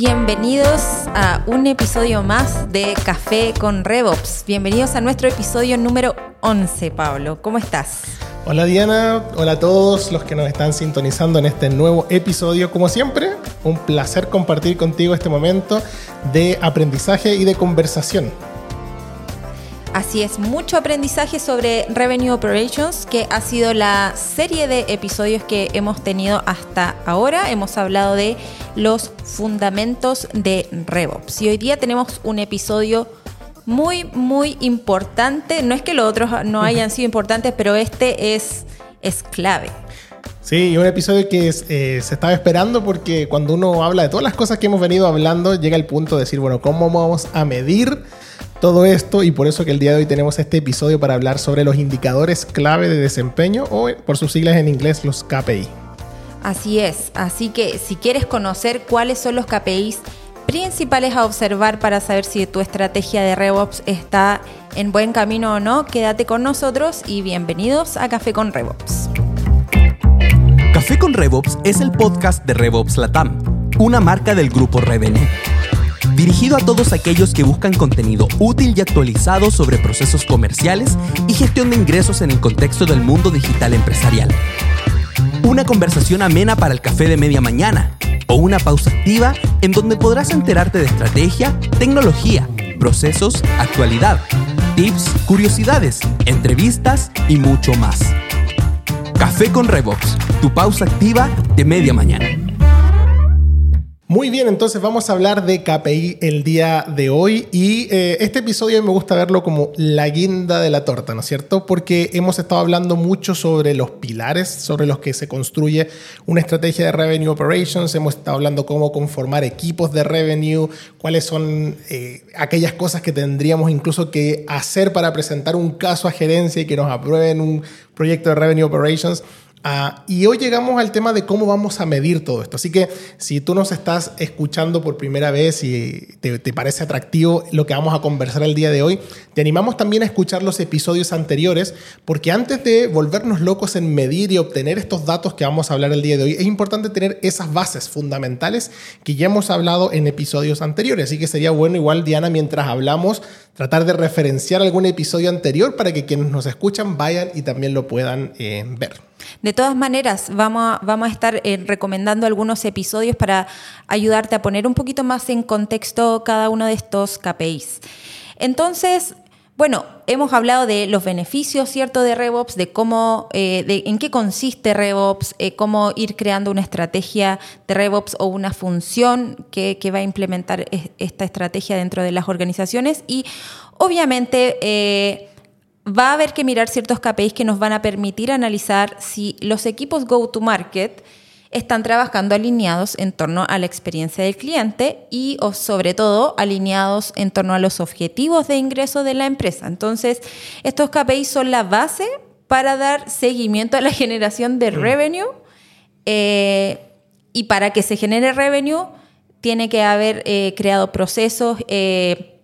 Bienvenidos a un episodio más de Café con RevOps. Bienvenidos a nuestro episodio número 11, Pablo. ¿Cómo estás? Hola Diana, hola a todos los que nos están sintonizando en este nuevo episodio. Como siempre, un placer compartir contigo este momento de aprendizaje y de conversación. Así es, mucho aprendizaje sobre Revenue Operations, que ha sido la serie de episodios que hemos tenido hasta ahora. Hemos hablado de los fundamentos de RevOps. Y hoy día tenemos un episodio muy, muy importante. No es que los otros no hayan sido importantes, pero este es, es clave. Sí, un episodio que eh, se estaba esperando porque cuando uno habla de todas las cosas que hemos venido hablando, llega el punto de decir, bueno, ¿cómo vamos a medir? Todo esto y por eso que el día de hoy tenemos este episodio para hablar sobre los indicadores clave de desempeño o por sus siglas en inglés los KPI. Así es, así que si quieres conocer cuáles son los KPIs principales a observar para saber si tu estrategia de RevOps está en buen camino o no, quédate con nosotros y bienvenidos a Café con RevOps. Café con RevOps es el podcast de RevOps Latam, una marca del grupo Revenue dirigido a todos aquellos que buscan contenido útil y actualizado sobre procesos comerciales y gestión de ingresos en el contexto del mundo digital empresarial. Una conversación amena para el café de media mañana o una pausa activa en donde podrás enterarte de estrategia, tecnología, procesos, actualidad, tips, curiosidades, entrevistas y mucho más. Café con Revox, tu pausa activa de media mañana. Muy bien, entonces vamos a hablar de KPI el día de hoy y eh, este episodio me gusta verlo como la guinda de la torta, ¿no es cierto? Porque hemos estado hablando mucho sobre los pilares sobre los que se construye una estrategia de revenue operations, hemos estado hablando cómo conformar equipos de revenue, cuáles son eh, aquellas cosas que tendríamos incluso que hacer para presentar un caso a gerencia y que nos aprueben un proyecto de revenue operations. Ah, y hoy llegamos al tema de cómo vamos a medir todo esto. Así que si tú nos estás escuchando por primera vez y te, te, parece atractivo lo que vamos a conversar el día de hoy, te animamos también a escuchar los episodios anteriores, porque antes de volvernos locos en medir y obtener estos datos que vamos a hablar el día de hoy, es importante tener esas bases fundamentales que ya hemos hablado en episodios anteriores. Así que sería bueno igual, Diana, mientras hablamos, tratar de referenciar algún episodio anterior para que quienes nos escuchan vayan y también lo puedan eh, ver. De todas maneras, vamos a, vamos a estar eh, recomendando algunos episodios para ayudarte a poner un poquito más en contexto cada uno de estos KPIs. Entonces, bueno, hemos hablado de los beneficios, ¿cierto?, de RevOps, de cómo, eh, de en qué consiste RevOps, eh, cómo ir creando una estrategia de RevOps o una función que, que, va a implementar esta estrategia dentro de las organizaciones y obviamente va a haber que mirar ciertos KPIs que nos van a permitir analizar si los equipos go-to-market están trabajando alineados en torno a la experiencia del cliente y o sobre todo alineados en torno a los objetivos de ingreso de la empresa. Entonces, estos KPIs son la base para dar seguimiento a la generación de mm. revenue eh, y para que se genere revenue tiene que haber eh, creado procesos eh,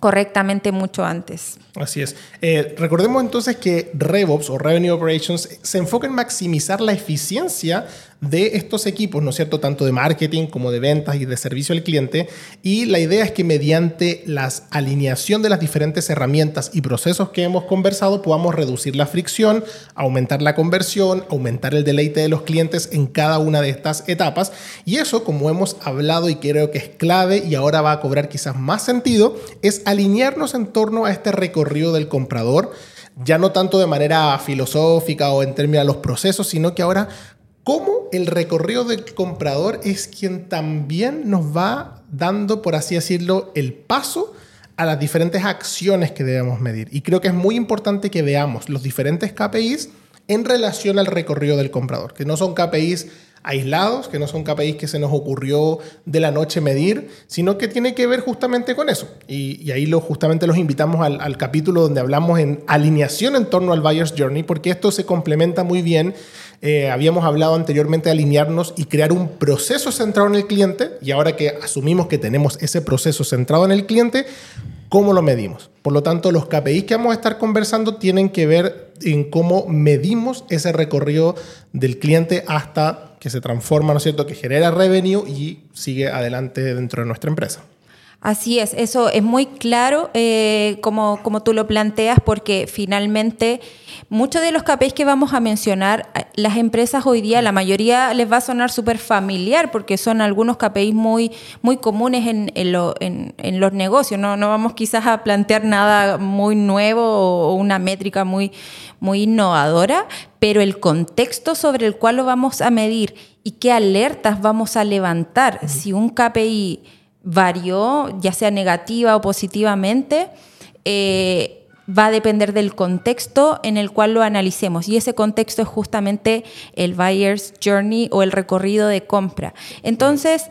correctamente mucho antes. Así es. Eh, recordemos entonces que RevOps o Revenue Operations se enfoca en maximizar la eficiencia de estos equipos, ¿no es cierto? Tanto de marketing como de ventas y de servicio al cliente. Y la idea es que mediante la alineación de las diferentes herramientas y procesos que hemos conversado podamos reducir la fricción, aumentar la conversión, aumentar el deleite de los clientes en cada una de estas etapas. Y eso, como hemos hablado y creo que es clave y ahora va a cobrar quizás más sentido, es alinearnos en torno a este recorrido del comprador ya no tanto de manera filosófica o en términos de los procesos, sino que ahora cómo el recorrido del comprador es quien también nos va dando, por así decirlo, el paso a las diferentes acciones que debemos medir. Y creo que es muy importante que veamos los diferentes KPIs en relación al recorrido del comprador, que no son KPIs aislados, que no son KPIs que se nos ocurrió de la noche medir, sino que tiene que ver justamente con eso. Y, ahí lo, justamente los invitamos al, capítulo donde hablamos en alineación en torno al Buyer's Journey, porque esto se complementa muy bien eh, habíamos hablado anteriormente de alinearnos y crear un proceso centrado en el cliente y ahora que asumimos que tenemos ese proceso centrado en el cliente, ¿Cómo lo medimos? Por lo tanto, los KPIs que vamos a estar conversando tienen que ver en cómo medimos ese recorrido del cliente hasta que se transforma, ¿no es cierto?, que genera revenue y sigue adelante dentro de nuestra empresa. Así es, eso es muy claro eh, como, como tú lo planteas, porque finalmente muchos de los KPIs que vamos a mencionar, eh, las empresas hoy día, la mayoría les va a sonar súper familiar, porque son algunos KPIs muy, muy comunes en, en, los negocios. ¿no? no vamos quizás a plantear nada muy nuevo o una métrica muy, muy innovadora, pero el contexto sobre el cual lo vamos a medir y qué alertas vamos a levantar, si un KPI varió, ya sea negativa o positivamente, eh, va a depender del contexto en el cual lo analicemos. Y ese contexto es justamente el buyer's journey o el recorrido de compra. Entonces,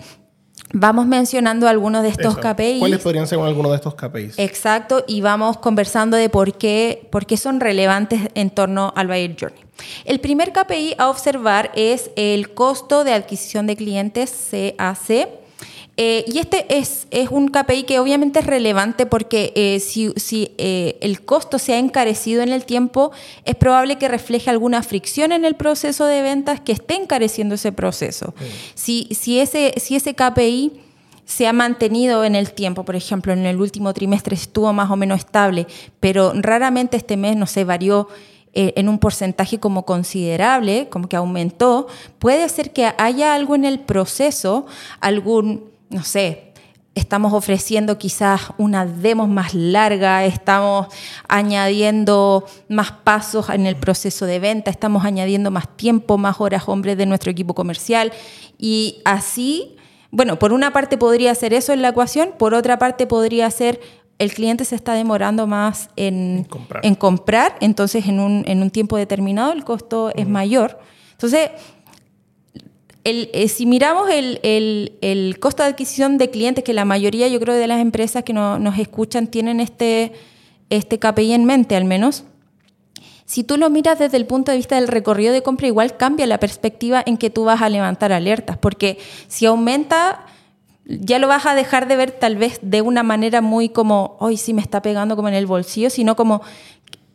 Vamos mencionando algunos de estos KPIs. ¿Cuáles podrían ser algunos de estos KPIs? Exacto, y vamos conversando de por qué, por qué son relevantes en torno al Buyer Journey. El primer KPI a observar es el costo de adquisición de clientes CAC eh, y este es, es, un KPI que obviamente es relevante porque eh, si, si eh, el costo se ha encarecido en el tiempo, es probable que refleje alguna fricción en el proceso de ventas que esté encareciendo ese proceso. Si, si, ese, si ese KPI se ha mantenido en el tiempo, por ejemplo, en el último trimestre estuvo más o menos estable, pero raramente este mes, no se varió en un porcentaje como considerable, como que aumentó, puede ser que haya algo en el proceso, algún no sé, estamos ofreciendo quizás una demo más larga, estamos añadiendo más pasos en el proceso de venta, estamos añadiendo más tiempo, más horas hombres de nuestro equipo comercial y así, bueno, por una parte podría ser eso en la ecuación, por otra parte podría ser el cliente se está demorando más en, comprar. entonces en un, en un, tiempo determinado el costo es mayor. Entonces, eh, si miramos el, costo de adquisición de clientes, que la mayoría, yo creo, de las empresas que nos escuchan tienen este, este KPI en mente al menos, si tú lo miras desde el punto de vista del recorrido de compra, igual cambia la perspectiva en que tú vas a levantar alertas, porque si aumenta, ya lo vas a dejar de ver tal vez de una manera muy como, hoy sí me está pegando como en el bolsillo, sino como,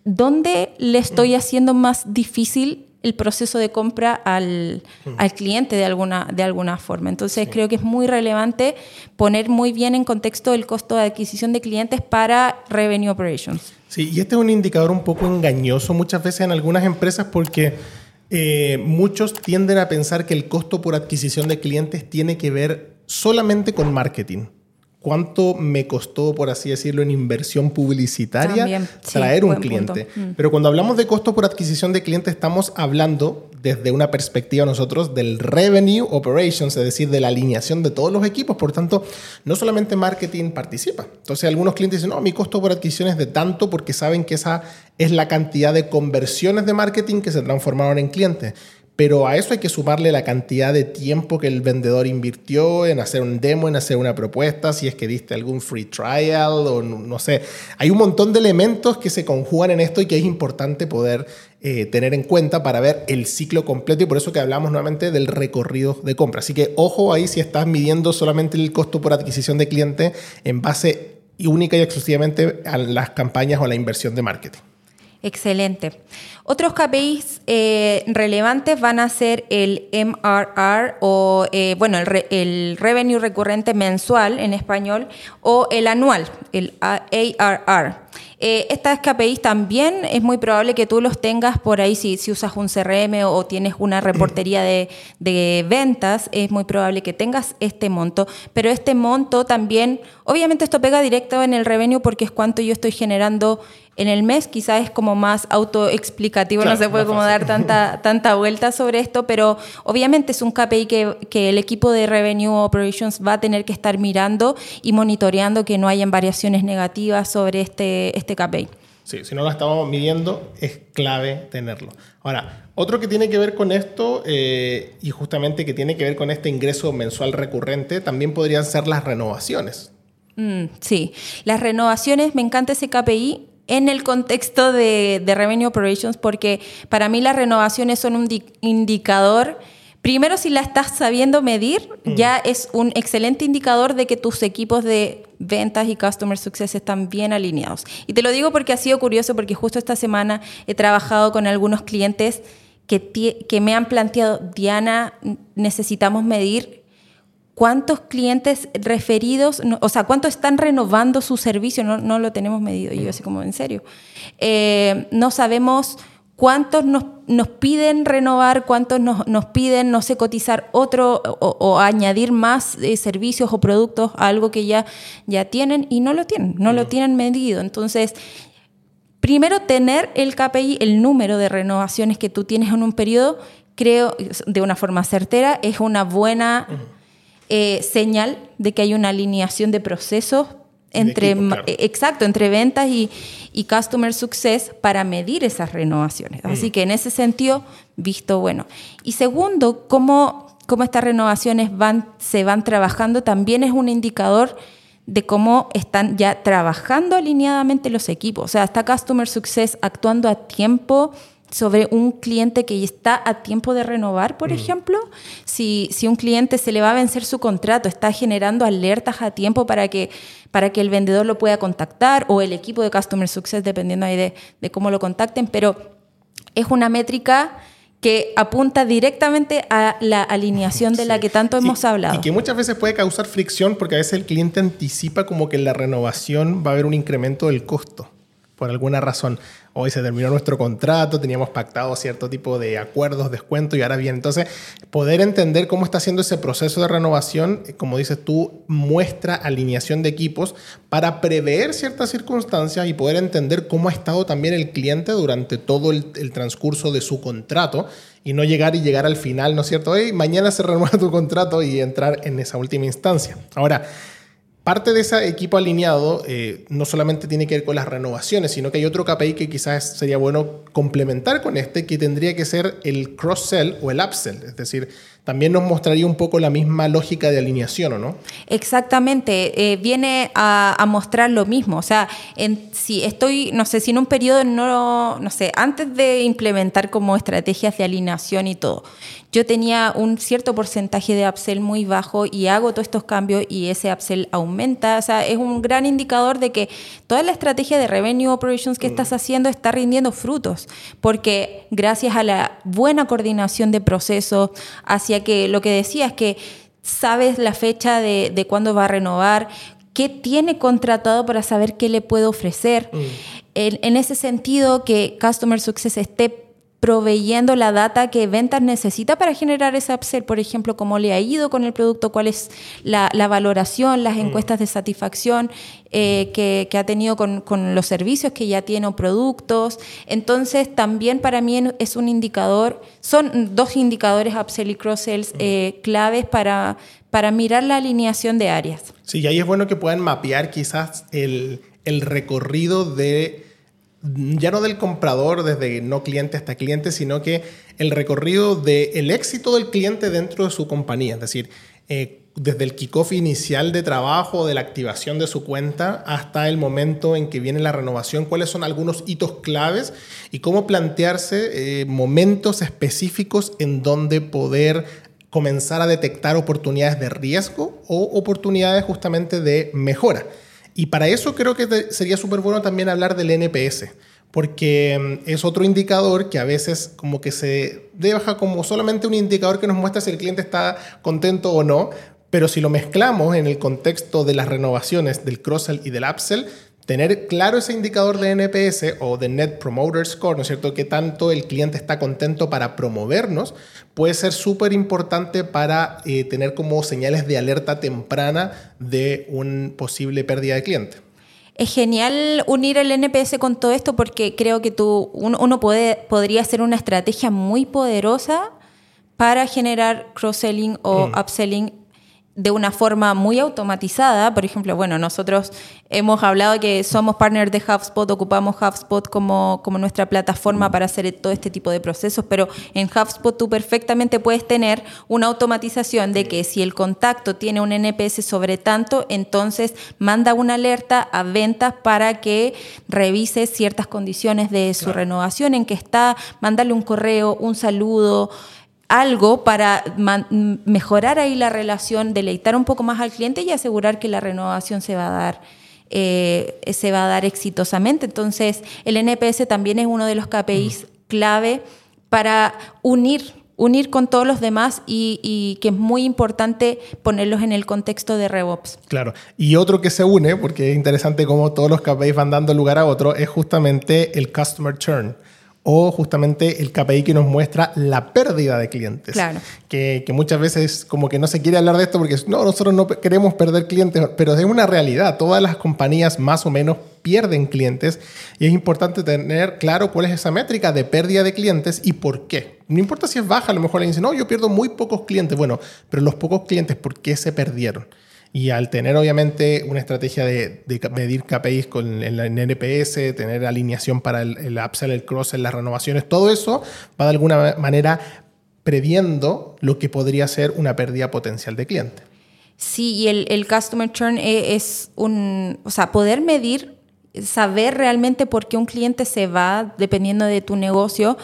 ¿dónde le estoy haciendo más difícil el proceso de compra al, cliente de alguna, de alguna forma. Entonces creo que es muy relevante poner muy bien en contexto el costo de adquisición de clientes para Revenue Operations. Sí, y este es un indicador un poco engañoso muchas veces en algunas empresas porque eh, muchos tienden a pensar que el costo por adquisición de clientes tiene que ver solamente con marketing cuánto me costó, por así decirlo, en inversión publicitaria traer un cliente. Mm. Pero cuando hablamos de costo por adquisición de clientes, estamos hablando desde una perspectiva nosotros del revenue operations, es decir, de la alineación de todos los equipos. Por tanto, no solamente marketing participa. Entonces, algunos clientes dicen, no, mi costo por adquisición es de tanto porque saben que esa es la cantidad de conversiones de marketing que se transformaron en clientes pero a eso hay que sumarle la cantidad de tiempo que el vendedor invirtió en hacer un demo, en hacer una propuesta, si es que diste algún free trial o no, sé. Hay un montón de elementos que se conjugan en esto y que es importante poder eh, tener en cuenta para ver el ciclo completo y por eso que hablamos nuevamente del recorrido de compra. Así que ojo ahí si estás midiendo solamente el costo por adquisición de cliente en base única y exclusivamente a las campañas o a la inversión de marketing. Excelente. Otros KPIs eh, relevantes van a ser el MRR o, eh, bueno, el, el, revenue recurrente mensual en español o el anual, el ARR. Eh, estas KPIs también es muy probable que tú los tengas por ahí si, si usas un CRM o, tienes una reportería de, de, ventas, es muy probable que tengas este monto, pero este monto también, obviamente esto pega directo en el revenue porque es cuánto yo estoy generando en el mes, quizás es como más autoexplicativo, no se puede como dar tanta, tanta vuelta sobre esto, pero obviamente es un KPI que, que el equipo de Revenue Operations va a tener que estar mirando y monitoreando que no hayan variaciones negativas sobre este, este KPI. Sí, si no lo estamos midiendo, es clave tenerlo. Ahora, otro que tiene que ver con esto, eh, y justamente que tiene que ver con este ingreso mensual recurrente, también podrían ser las renovaciones. Mm, sí, las renovaciones, me encanta ese KPI en el contexto de, de Revenue Operations, porque para mí las renovaciones son un indicador Primero, si la estás sabiendo medir, mm. ya es un excelente indicador de que tus equipos de ventas y Customer Success están bien alineados. Y te lo digo porque ha sido curioso, porque justo esta semana he trabajado con algunos clientes que, que me han planteado, Diana, necesitamos medir cuántos clientes referidos, o sea, cuántos están renovando su servicio, no, no lo tenemos medido. Yo así como, en serio. Eh, no sabemos cuántos nos, nos, piden renovar, cuántos nos, nos, piden, no sé, cotizar otro o, añadir más eh, servicios o productos a algo que ya, ya tienen y no lo tienen, no lo tienen medido. Entonces, primero tener el KPI, el número de renovaciones que tú tienes en un periodo, creo, de una forma certera, es una buena... Eh, señal de que hay una alineación de procesos entre, exacto, entre ventas y, y, customer success para medir esas renovaciones. Así que en ese sentido, visto bueno. Y segundo, cómo, cómo estas renovaciones van, se van trabajando también es un indicador de cómo están ya trabajando alineadamente los equipos. O sea, está Customer Success actuando a tiempo sobre un cliente que está a tiempo de renovar, por mm. ejemplo, si, si un cliente se le va a vencer su contrato, está generando alertas a tiempo para que, para que el vendedor lo pueda contactar o el equipo de Customer Success, dependiendo ahí de, de cómo lo contacten, pero es una métrica que apunta directamente a la alineación de la que tanto hemos hablado. Y que muchas veces puede causar fricción porque a veces el cliente anticipa como que en la renovación va a haber un incremento del costo por alguna razón. Hoy se terminó nuestro contrato, teníamos pactado cierto tipo de acuerdos, descuento y ahora bien. Entonces, poder entender cómo está haciendo ese proceso de renovación, eh, como dices tú, muestra alineación de equipos para prever ciertas circunstancias y poder entender cómo ha estado también el cliente durante todo el, transcurso de su contrato y no llegar y llegar al final, ¿no es cierto? Hey, mañana se renueva tu contrato y entrar en esa última instancia. Ahora, Parte de ese equipo alineado eh, no solamente tiene que ver con las renovaciones, sino que hay otro KPI que quizás sería bueno complementar con este, que tendría que ser el cross-sell o el upsell. Es decir, también nos mostraría un poco la misma lógica de alineación, ¿o no? Exactamente, eh, viene a, mostrar lo mismo. O sea, si estoy, no sé, si en un periodo no, no sé, antes de implementar como estrategias de alineación y todo, yo tenía un cierto porcentaje de upsell muy bajo y hago todos estos cambios y ese upsell aumenta. O sea, es un gran indicador de que toda la estrategia de revenue operations que estás mm. haciendo está rindiendo frutos, porque gracias a la buena coordinación de procesos, hacia que lo que decía es que sabes la fecha de, de cuándo va a renovar, qué tiene contratado para saber qué le puede ofrecer. Mm. En, en, ese sentido, que Customer Success esté proveyendo la data que ventas necesita para generar ese upsell, por ejemplo, cómo le ha ido con el producto, cuál es la, valoración, las mm. encuestas de satisfacción eh, que, ha tenido con, los servicios que ya tiene o productos. Entonces, también para mí es un indicador, son dos indicadores upsell y cross-sells mm. eh, claves para, para mirar la alineación de áreas. Sí, y ahí es bueno que puedan mapear quizás el, el recorrido de ya no del comprador desde no cliente hasta cliente, sino que el recorrido del éxito del cliente dentro de su compañía. Es decir, eh, desde el kickoff inicial de trabajo, de la activación de su cuenta, hasta el momento en que viene la renovación, cuáles son algunos hitos claves y cómo plantearse eh, momentos específicos en donde poder comenzar a detectar oportunidades de riesgo o oportunidades justamente de mejora. Y para eso creo que sería súper bueno también hablar del NPS, porque mm, es otro indicador que a veces como que se deja como solamente un indicador que nos muestra si el cliente está contento o no, pero si lo mezclamos en el contexto de las renovaciones del cross-sell y del upsell, tener claro ese indicador de NPS o de Net Promoter Score, ¿no es cierto? Que tanto el cliente está contento para promovernos, puede ser súper importante para eh, tener como señales de alerta temprana de un posible pérdida de cliente. Es genial unir el NPS con todo esto porque creo que tú, uno, puede, podría hacer una estrategia muy poderosa para generar cross-selling o mm. upselling de una forma muy automatizada. Por ejemplo, bueno, nosotros hemos hablado que somos partners de HubSpot, ocupamos HubSpot como, como nuestra plataforma para hacer todo este tipo de procesos, pero en HubSpot tú perfectamente puedes tener una automatización de que si el contacto tiene un NPS sobre tanto, entonces manda una alerta a ventas para que revise ciertas condiciones de su renovación, en que está, mandarle un correo, un saludo, algo para mejorar ahí la relación, deleitar un poco más al cliente y asegurar que la renovación se va a dar. Eh, se va a dar exitosamente. Entonces, el NPS también es uno de los KPIs clave para unir unir con todos los demás y, que es muy importante ponerlos en el contexto de RevOps. Claro, y otro que se une, porque es interesante cómo todos los KPIs van dando lugar a otro, es justamente el Customer Churn o justamente el KPI que nos muestra la pérdida de clientes. Claro. Que, muchas veces como que no se quiere hablar de esto porque no, nosotros no queremos perder clientes, pero es una realidad. Todas las compañías más o menos pierden clientes y es importante tener claro cuál es esa métrica de pérdida de clientes y por qué. No importa si es baja, a lo mejor le dicen, no, yo pierdo muy pocos clientes. Bueno, pero los pocos clientes, ¿por qué se perdieron? Y al tener obviamente una estrategia de, medir KPIs con el, NPS, tener alineación para el, el upsell, el cross, las renovaciones, todo eso va de alguna manera previendo lo que podría ser una pérdida potencial de cliente. Sí, y el, el customer churn e, es un, o sea, poder medir, saber realmente por qué un cliente se va dependiendo de tu negocio,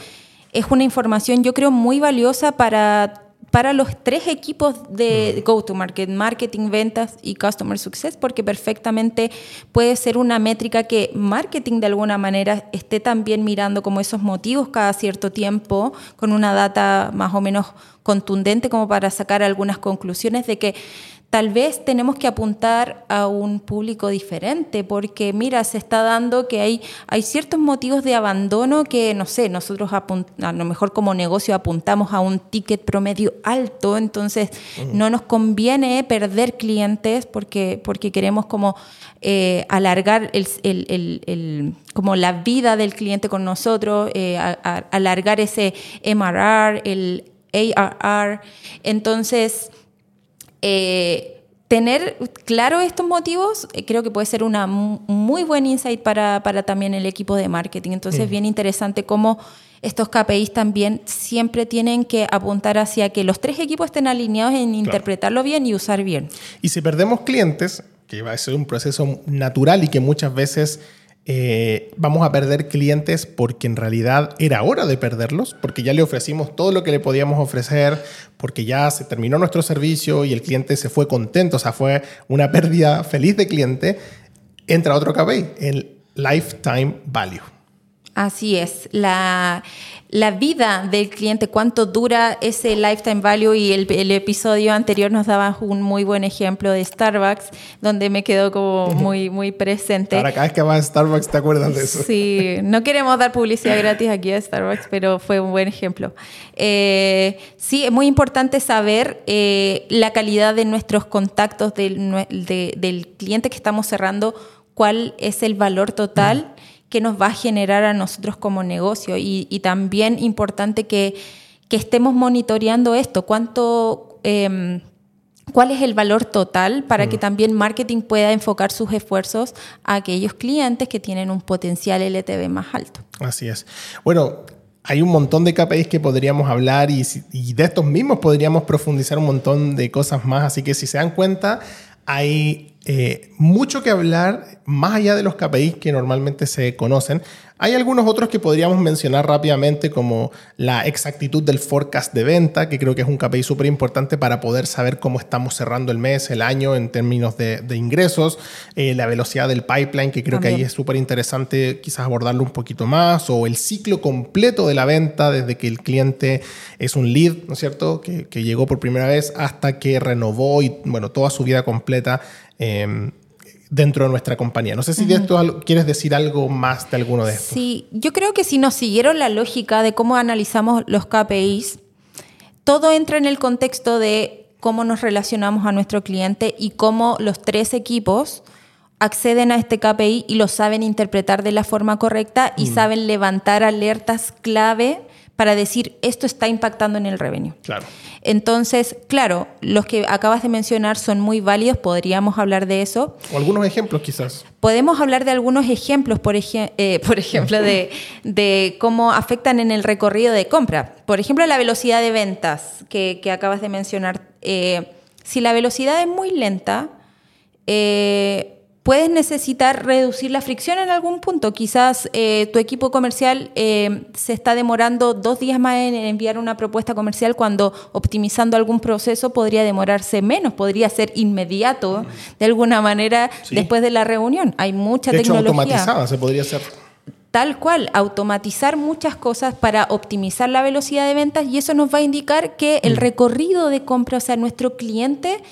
es una información yo creo muy valiosa para para los tres equipos de go-to-market, marketing, ventas y customer success, porque perfectamente puede ser una métrica que marketing de alguna manera esté también mirando como esos motivos cada cierto tiempo, con una data más o menos contundente como para sacar algunas conclusiones de que tal vez tenemos que apuntar a un público diferente, porque mira, se está dando que hay, hay ciertos motivos de abandono que, no sé, nosotros a lo mejor como negocio apuntamos a un ticket promedio alto, entonces no nos conviene perder clientes porque, porque queremos como eh, alargar el, como la vida del cliente con nosotros, eh, alargar ese MRR, el ARR. Entonces, eh, tener claro estos motivos eh, creo que puede ser una muy buen insight para, también el equipo de marketing. Entonces, es bien interesante cómo estos KPIs también siempre tienen que apuntar hacia que los tres equipos estén alineados en interpretarlo bien y usar bien. Y si perdemos clientes, que va a ser un proceso natural y que muchas veces eh, vamos a perder clientes porque en realidad era hora de perderlos, porque ya le ofrecimos todo lo que le podíamos ofrecer, porque ya se terminó nuestro servicio y el cliente se fue contento, o sea, fue una pérdida feliz de cliente, entra otro KPI, el lifetime value. Así es, la, la vida del cliente, cuánto dura ese lifetime value y el, el, episodio anterior nos daba un muy buen ejemplo de Starbucks, donde me quedó como muy, muy presente. Ahora cada vez que vas a Starbucks te acuerdas de eso. Sí, no queremos dar publicidad gratis aquí a Starbucks, pero fue un buen ejemplo. Eh, sí, es muy importante saber eh, la calidad de nuestros contactos del, del cliente que estamos cerrando, cuál es el valor total que nos va a generar a nosotros como negocio. Y, también importante que, estemos monitoreando esto, cuánto... Em, ¿Cuál es el valor total para que mm. también marketing pueda enfocar sus esfuerzos a aquellos clientes que tienen un potencial LTV más alto? Así es. Bueno, hay un montón de KPIs que podríamos hablar y, y, de estos mismos podríamos profundizar un montón de cosas más. Así que si se dan cuenta, hay eh, mucho que hablar más allá de los KPIs que normalmente se conocen. Hay algunos otros que podríamos mencionar rápidamente como la exactitud del forecast de venta, que creo que es un KPI súper importante para poder saber cómo estamos cerrando el mes, el año en términos de, ingresos, eh, la velocidad del pipeline, que creo que ahí es súper interesante quizás abordarlo un poquito más, o el ciclo completo de la venta desde que el cliente es un lead, ¿no es cierto?, que, que llegó por primera vez hasta que renovó y, bueno, toda su vida completa Em, dentro de nuestra compañía. No sé si de esto quieres decir algo más de alguno de estos. Sí, yo creo que si nos siguieron la lógica de cómo analizamos los KPIs, todo entra en el contexto de cómo nos relacionamos a nuestro cliente y cómo los tres equipos acceden a este KPI y lo saben interpretar de la forma correcta y mm. saben levantar alertas clave para decir esto está impactando en el revenue. Claro. Entonces, claro, los que acabas de mencionar son muy válidos, podríamos hablar de eso. O algunos ejemplos quizás. Podemos hablar de algunos ejemplos, por, eh, por ejemplo, de, cómo afectan en el recorrido de compra. Por ejemplo, la velocidad de ventas que, acabas de mencionar. Eh, si la velocidad es muy lenta, eh, puedes necesitar reducir la fricción en algún punto. Quizás eh, tu equipo comercial eh, se está demorando dos días más en enviar una propuesta comercial cuando optimizando algún proceso podría demorarse menos, podría ser inmediato de alguna manera después de la reunión. Hay mucha de tecnología. Hecho, automatizada se podría hacer. Tal cual, automatizar muchas cosas para optimizar la velocidad de ventas y eso nos va a indicar que el recorrido de compra, o sea, nuestro cliente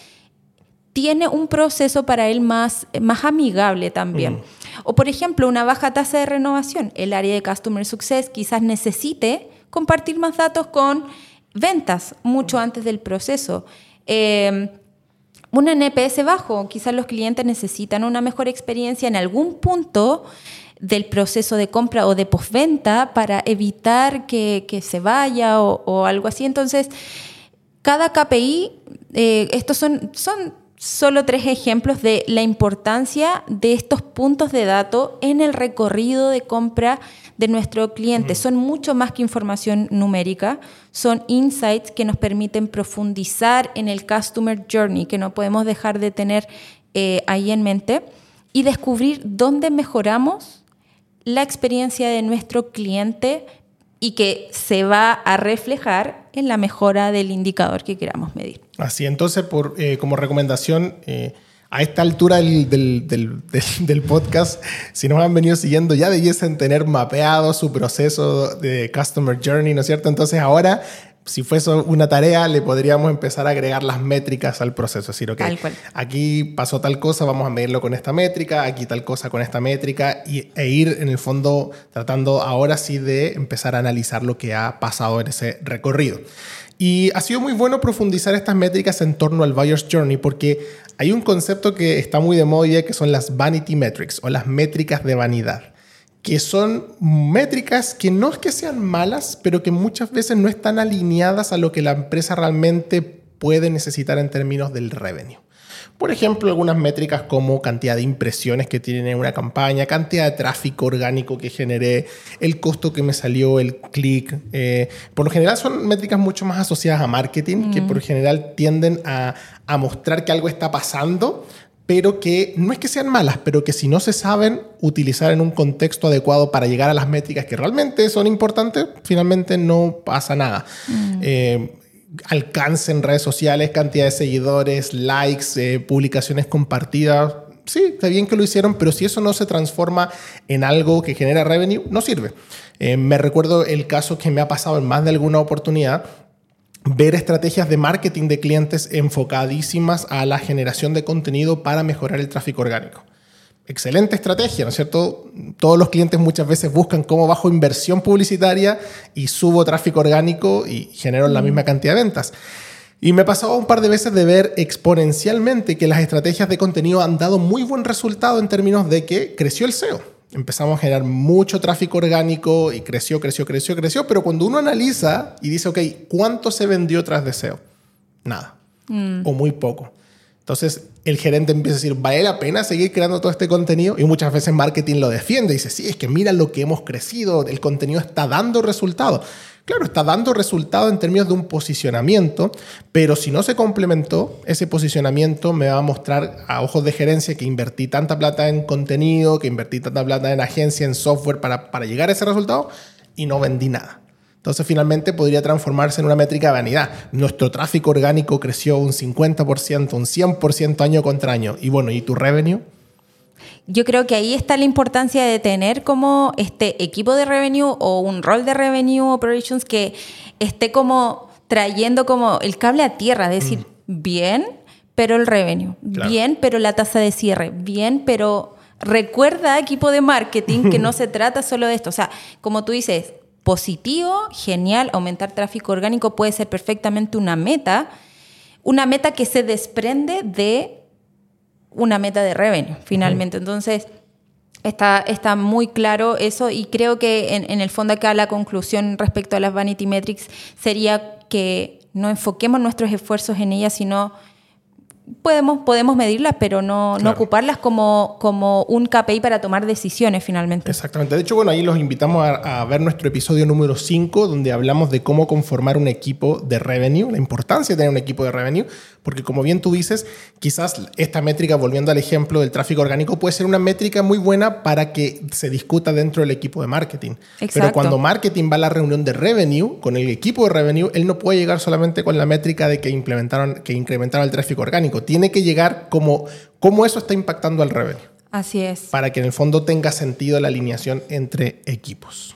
tiene un proceso para él más, más amigable también. O por ejemplo, una baja tasa de renovación. El área de Customer Success quizás necesite compartir más datos con ventas mucho antes del proceso. Eh, un NPS bajo, quizás los clientes necesitan una mejor experiencia en algún punto del proceso de compra o de postventa para evitar que, se vaya o, algo así. Entonces, cada KPI, eh, estos son, son solo tres ejemplos de la importancia de estos puntos de datos en el recorrido de compra de nuestro cliente. Son mucho más que información numérica, son insights que nos permiten profundizar en el customer journey, que no podemos dejar de tener eh, ahí en mente, y descubrir dónde mejoramos la experiencia de nuestro cliente y que se va a reflejar en la mejora del indicador que queramos medir. Así, entonces, por, eh, como recomendación, eh, a esta altura del, del, del, podcast, si nos han venido siguiendo, ya debiesen tener mapeado su proceso de Customer Journey, ¿no es cierto? Entonces ahora si fuese una tarea, le podríamos empezar a agregar las métricas al proceso. Es decir, ok, aquí pasó tal cosa, vamos a medirlo con esta métrica, aquí tal cosa con esta métrica, y, e ir en el fondo tratando ahora sí de empezar a analizar lo que ha pasado en ese recorrido. Y ha sido muy bueno profundizar estas métricas en torno al Buyer's Journey porque hay un concepto que está muy de moda que son las vanity metrics o las métricas de vanidad que son métricas que no es que sean malas, pero que muchas veces no están alineadas a lo que la empresa realmente puede necesitar en términos del revenue. Por ejemplo, algunas métricas como cantidad de impresiones que tienen en una campaña, cantidad de tráfico orgánico que generé, el costo que me salió, el clic. Eh, por lo general son métricas mucho más asociadas a marketing, que por general tienden a, a mostrar que algo está pasando, pero que no es que sean malas, pero que si no se saben utilizar en un contexto adecuado para llegar a las métricas que realmente son importantes, finalmente no pasa nada. Mm. Eh, alcance en redes sociales, cantidad de seguidores, likes, eh, publicaciones compartidas. Sí, está bien que lo hicieron, pero si eso no se transforma en algo que genera revenue, no sirve. Eh, me recuerdo el caso que me ha pasado en más de alguna oportunidad ver estrategias de marketing de clientes enfocadísimas a la generación de contenido para mejorar el tráfico orgánico. Excelente estrategia, ¿no es cierto? Todos los clientes muchas veces buscan cómo bajo inversión publicitaria y subo tráfico orgánico y genero la mm. misma cantidad de ventas. Y me pasado un par de veces de ver exponencialmente que las estrategias de contenido han dado muy buen resultado en términos de que creció el SEO empezamos a generar mucho tráfico orgánico y creció, creció, creció, creció, pero cuando uno analiza y dice, ok, ¿cuánto se vendió tras deseo? Nada. Mm. O muy poco. Entonces el gerente empieza a decir, ¿vale la pena seguir creando todo este contenido? Y muchas veces marketing lo defiende. Dice, sí, es que mira lo que hemos crecido, el contenido está dando resultados. Claro, está dando resultado en términos de un posicionamiento, pero si no se complementó, ese posicionamiento me va a mostrar a ojos de gerencia que invertí tanta plata en contenido, que invertí tanta plata en agencia, en software para, para llegar a ese resultado y no vendí nada. Entonces finalmente podría transformarse en una métrica de vanidad. Nuestro tráfico orgánico creció un 50%, un 100% año contra año. Y bueno, ¿y tu revenue? Yo creo que ahí está la importancia de tener como este equipo de revenue o un rol de revenue operations que esté como trayendo como el cable a tierra, es decir, mm. bien, pero el revenue, bien, pero la tasa de cierre, bien, pero recuerda equipo de marketing que no se trata solo de esto, o sea, como tú dices, positivo, genial, aumentar tráfico orgánico puede ser perfectamente una meta, una meta que se desprende de una meta de revenue, finalmente. Entonces, está, está muy claro eso y creo que en, el fondo acá la conclusión respecto a las vanity metrics sería que no enfoquemos nuestros esfuerzos en ellas, sino podemos, podemos medirlas, pero no, no ocuparlas como, como un KPI para tomar decisiones finalmente. Exactamente. De hecho, bueno, ahí los invitamos a, a ver nuestro episodio número 5, donde hablamos de cómo conformar un equipo de revenue, la importancia de tener un equipo de revenue, porque como bien tú dices, quizás esta métrica, volviendo al ejemplo del tráfico orgánico, puede ser una métrica muy buena para que se discuta dentro del equipo de marketing. Exacto. Pero cuando marketing va a la reunión de revenue, con el equipo de revenue, él no puede llegar solamente con la métrica de que implementaron, que incrementaron el tráfico orgánico tiene que llegar como cómo eso está impactando al revenue. Así es. Para que en el fondo tenga sentido la alineación entre equipos.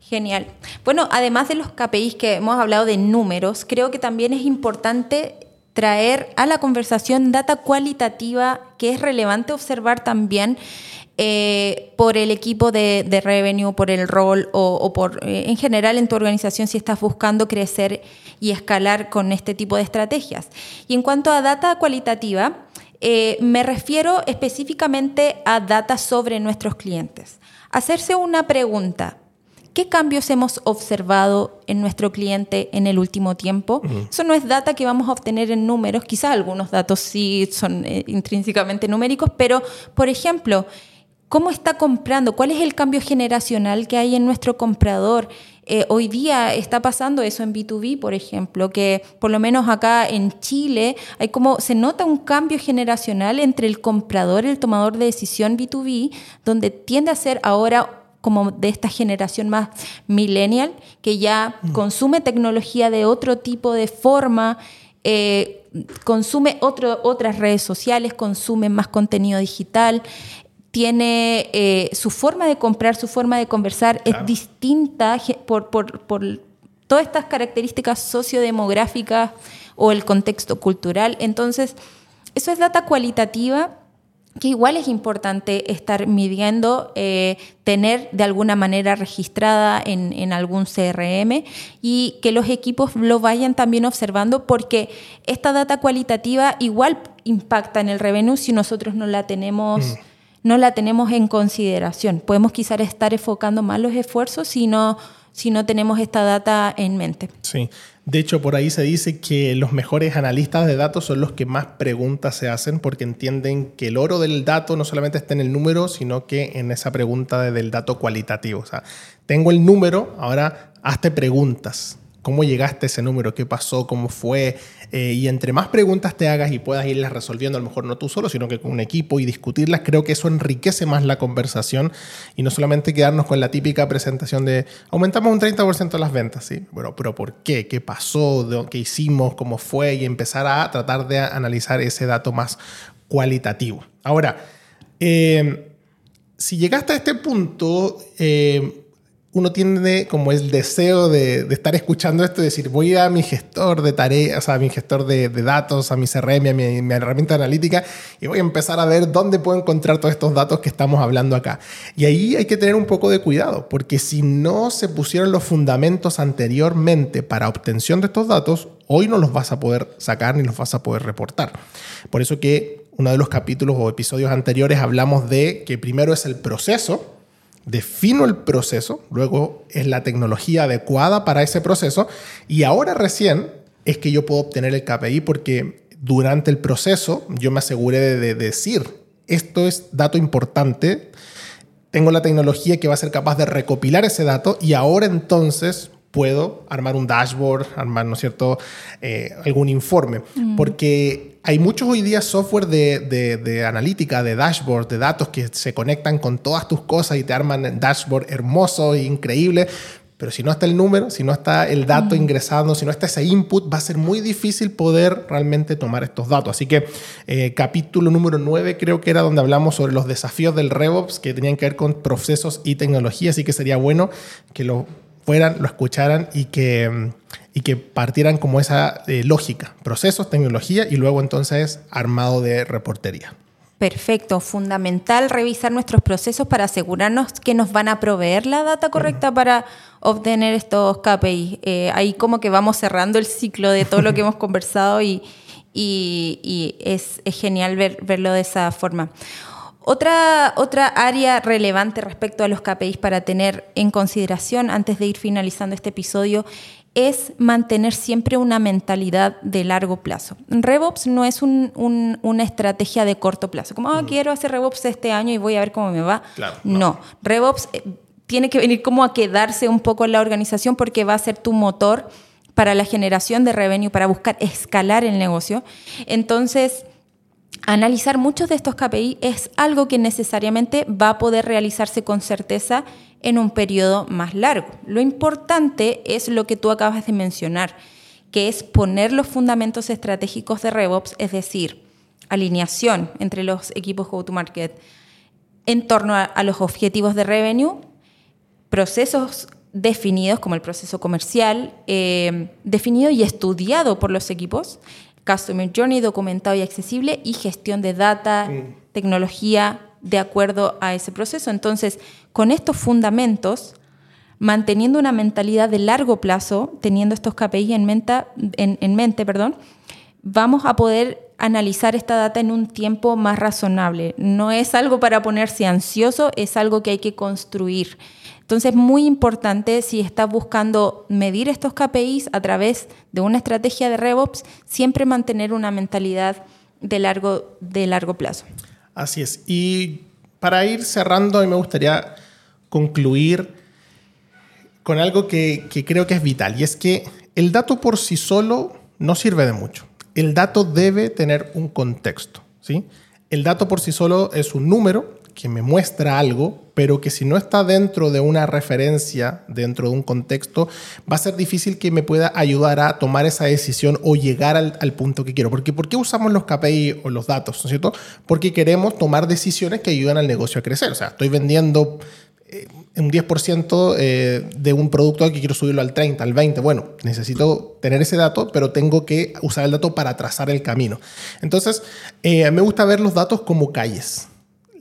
Genial. Bueno, además de los KPIs que hemos hablado de números, creo que también es importante traer a la conversación data cualitativa que es relevante observar también eh, por el equipo de, de, revenue, por el rol o, por eh, en general en tu organización si estás buscando crecer y escalar con este tipo de estrategias. Y en cuanto a data cualitativa, eh, me refiero específicamente a data sobre nuestros clientes. Hacerse una pregunta. ¿Qué cambios hemos observado en nuestro cliente en el último tiempo? Uh -huh. Eso no es data que vamos a obtener en números, quizás algunos datos sí son eh, intrínsecamente numéricos, pero, por ejemplo, ¿cómo está comprando? ¿Cuál es el cambio generacional que hay en nuestro comprador? Eh, hoy día está pasando eso en B2B, por ejemplo, que por lo menos acá en Chile hay como se nota un cambio generacional entre el comprador y el tomador de decisión B2B, donde tiende a ser ahora como de esta generación más millennial, que ya mm. consume tecnología de otro tipo de forma, eh, consume otro, otras redes sociales, consume más contenido digital tiene eh, su forma de comprar, su forma de conversar claro. es distinta por, por, por, todas estas características sociodemográficas o el contexto cultural. Entonces, eso es data cualitativa que igual es importante estar midiendo, eh, tener de alguna manera registrada en, en, algún CRM y que los equipos lo vayan también observando porque esta data cualitativa igual impacta en el revenue si nosotros no la tenemos. Mm no la tenemos en consideración. Podemos quizás estar enfocando más los esfuerzos si no, si no tenemos esta data en mente. Sí, de hecho por ahí se dice que los mejores analistas de datos son los que más preguntas se hacen porque entienden que el oro del dato no solamente está en el número, sino que en esa pregunta del dato cualitativo. O sea, tengo el número, ahora hazte preguntas cómo llegaste a ese número, qué pasó, cómo fue. Eh, y entre más preguntas te hagas y puedas irlas resolviendo, a lo mejor no tú solo, sino que con un equipo y discutirlas, creo que eso enriquece más la conversación y no solamente quedarnos con la típica presentación de aumentamos un 30% las ventas, ¿sí? Bueno, pero ¿por qué? ¿Qué pasó? ¿Qué hicimos? ¿Cómo fue? Y empezar a tratar de analizar ese dato más cualitativo. Ahora, eh, si llegaste a este punto, eh, uno tiene como el deseo de, estar escuchando esto y decir, voy a mi gestor de tareas, a mi gestor de, datos, a mi CRM, a mi, herramienta analítica y voy a empezar a ver dónde puedo encontrar todos estos datos que estamos hablando acá. Y ahí hay que tener un poco de cuidado, porque si no se pusieron los fundamentos anteriormente para obtención de estos datos, hoy no los vas a poder sacar ni los vas a poder reportar. Por eso que uno de los capítulos o episodios anteriores hablamos de que primero es el proceso, defino el proceso, luego es la tecnología adecuada para ese proceso y ahora recién es que yo puedo obtener el KPI porque durante el proceso yo me aseguré de, de decir, esto es dato importante, tengo la tecnología que va a ser capaz de recopilar ese dato y ahora entonces puedo armar un dashboard, armar, ¿no es cierto?, eh, algún informe. Mm. Porque hay muchos hoy día software de, de, de, analítica, de dashboard, de datos que se conectan con todas tus cosas y te arman dashboard hermoso e increíble. Pero si no está el número, si no está el dato mm. ingresando, si no está ese input, va a ser muy difícil poder realmente tomar estos datos. Así que eh, capítulo número 9 creo que era donde hablamos sobre los desafíos del RevOps que tenían que ver con procesos y tecnología. Así que sería bueno que lo fueran, lo escucharan y que, y que partieran como esa eh, lógica, procesos, tecnología y luego entonces armado de reportería. Perfecto, fundamental revisar nuestros procesos para asegurarnos que nos van a proveer la data correcta uh -huh. para obtener estos KPIs. Eh, ahí como que vamos cerrando el ciclo de todo lo que hemos conversado y, y, y es, es, genial ver, verlo de esa forma. Otra, otra área relevante respecto a los KPIs para tener en consideración antes de ir finalizando este episodio es mantener siempre una mentalidad de largo plazo. RevOps no es una estrategia de corto plazo, como ah, quiero hacer RevOps este año y voy a ver cómo me va. no. no, RevOps eh, tiene que venir como a quedarse un poco en la organización porque va a ser tu motor para la generación de revenue, para buscar escalar el negocio. Entonces, analizar muchos de estos KPI es algo que necesariamente va a poder realizarse con certeza en un periodo más largo. Lo importante es lo que tú acabas de mencionar, que es poner los fundamentos estratégicos de RevOps, es decir, alineación entre los equipos go-to-market en torno a, los objetivos de revenue, procesos definidos como el proceso comercial, eh, definido y estudiado por los equipos, Customer Journey documentado y accesible y gestión de data, tecnología de acuerdo a ese proceso. Entonces, con estos fundamentos, manteniendo una mentalidad de largo plazo, teniendo estos KPIs en, en mente, perdón, vamos a poder analizar esta data en un tiempo más razonable. No es algo para ponerse ansioso, es algo que hay que construir. Entonces, muy importante si estás buscando medir estos KPIs a través de una estrategia de RevOps, siempre mantener una mentalidad de largo, de largo plazo. Así es. Y para ir cerrando, a mí me gustaría concluir con algo que, que creo que es vital, y es que el dato por sí solo no sirve de mucho. El dato debe tener un contexto. ¿sí? El dato por sí solo es un número que me muestra algo, pero que si no está dentro de una referencia, dentro de un contexto, va a ser difícil que me pueda ayudar a tomar esa decisión o llegar al, punto que quiero. Porque, ¿Por qué usamos los KPI o los datos? ¿no es cierto? Porque queremos tomar decisiones que ayudan al negocio a crecer. O sea, estoy vendiendo eh, un 10% eh, de un producto que quiero subirlo al 30, al 20. Bueno, necesito tener ese dato, pero tengo que usar el dato para trazar el camino. Entonces, eh, me gusta ver los datos como calles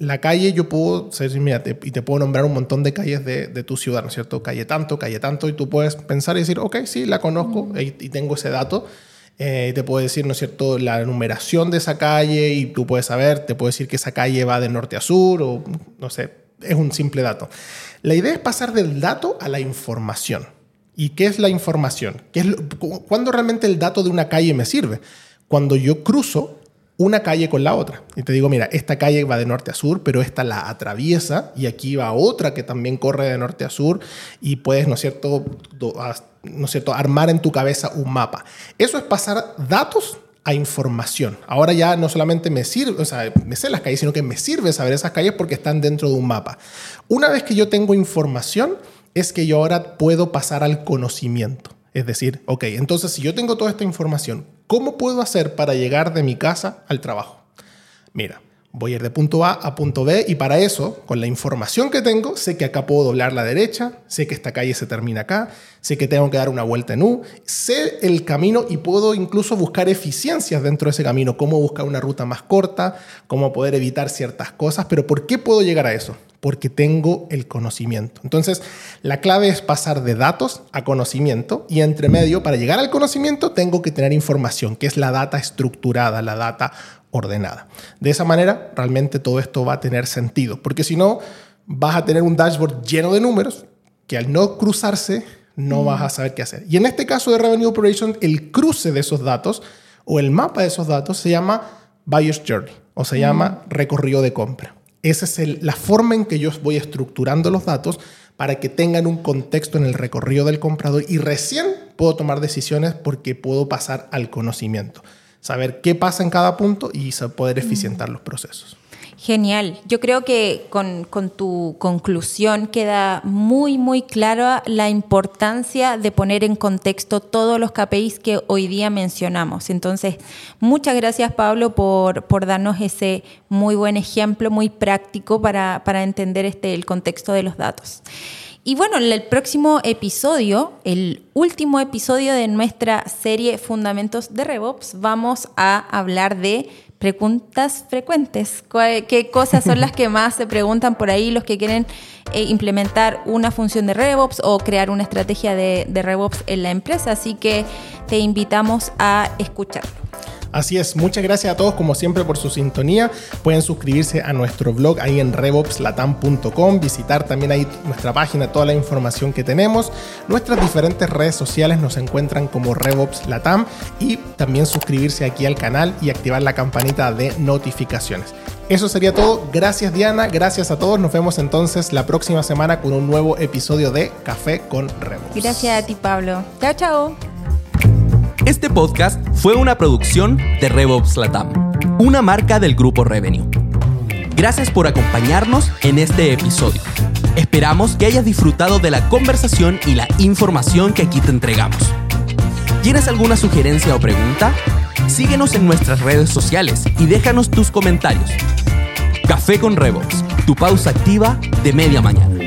la calle yo puedo, mira, y te puedo nombrar un montón de calles de, tu ciudad, ¿no es cierto? Calle tanto, calle tanto, y tú puedes pensar y decir, ok, sí, la conozco y, tengo ese dato. Eh, y te puedo decir, ¿no es cierto?, la numeración de esa calle y tú puedes saber, te puedo decir que esa calle va de norte a sur o no sé, es un simple dato. La idea es pasar del dato a la información. ¿Y qué es la información? ¿Qué es ¿Cuándo realmente el dato de una calle me sirve? Cuando yo cruzo una calle con la otra. Y te digo, mira, esta calle va de norte a sur, pero esta la atraviesa y aquí va otra que también corre de norte a sur y puedes, ¿no es cierto?, ¿no es cierto?, armar en tu cabeza un mapa. Eso es pasar datos a información. Ahora ya no solamente me sirve, o sea, me sé las calles, sino que me sirve saber esas calles porque están dentro de un mapa. Una vez que yo tengo información, es que yo ahora puedo pasar al conocimiento. Es decir, ok, entonces si yo tengo toda esta información, ¿cómo puedo hacer para llegar de mi casa al trabajo? Mira, voy a ir de punto A a punto B y para eso, con la información que tengo, sé que acá puedo doblar la derecha, sé que esta calle se termina acá, sé que tengo que dar una vuelta en U, sé el camino y puedo incluso buscar eficiencias dentro de ese camino, cómo buscar una ruta más corta, cómo poder evitar ciertas cosas, pero ¿por qué puedo llegar a eso? Porque tengo el conocimiento. Entonces, la clave es pasar de datos a conocimiento y entre medio, para llegar al conocimiento, tengo que tener información, que es la data estructurada, la data ordenada. De esa manera, realmente todo esto va a tener sentido, porque si no, vas a tener un dashboard lleno de números que al no cruzarse, no mm. vas a saber qué hacer. Y en este caso de Revenue Operation, el cruce de esos datos o el mapa de esos datos se llama Buyer's Journey o se llama mm. recorrido de compra. Esa es la forma en que yo voy estructurando los datos para que tengan un contexto en el recorrido del comprador y recién puedo tomar decisiones porque puedo pasar al conocimiento, saber qué pasa en cada punto y poder eficientar los procesos. Genial. Yo creo que con, tu conclusión queda muy, muy clara la importancia de poner en contexto todos los KPIs que hoy día mencionamos. Entonces, muchas gracias Pablo por, por darnos ese muy buen ejemplo, muy práctico para, para entender este, el contexto de los datos. Y bueno, en el próximo episodio, el último episodio de nuestra serie Fundamentos de RevOps, vamos a hablar de preguntas frecuentes. ¿Qué cosas son las que más se preguntan por ahí los que quieren eh, implementar una función de RevOps o crear una estrategia de, de RevOps en la empresa? Así que te invitamos a escucharlo. Así es, muchas gracias a todos como siempre por su sintonía. Pueden suscribirse a nuestro blog ahí en revopslatam.com, visitar también ahí nuestra página, toda la información que tenemos. Nuestras diferentes redes sociales nos encuentran como Revops Latam y también suscribirse aquí al canal y activar la campanita de notificaciones. Eso sería todo. Gracias Diana, gracias a todos. Nos vemos entonces la próxima semana con un nuevo episodio de Café con Revops. Gracias a ti Pablo. Chao, chao. Este podcast fue una producción de RevOps Latam, una marca del grupo Revenue. Gracias por acompañarnos en este episodio. Esperamos que hayas disfrutado de la conversación y la información que aquí te entregamos. ¿Tienes alguna sugerencia o pregunta? Síguenos en nuestras redes sociales y déjanos tus comentarios. Café con RevOps, tu pausa activa de media mañana.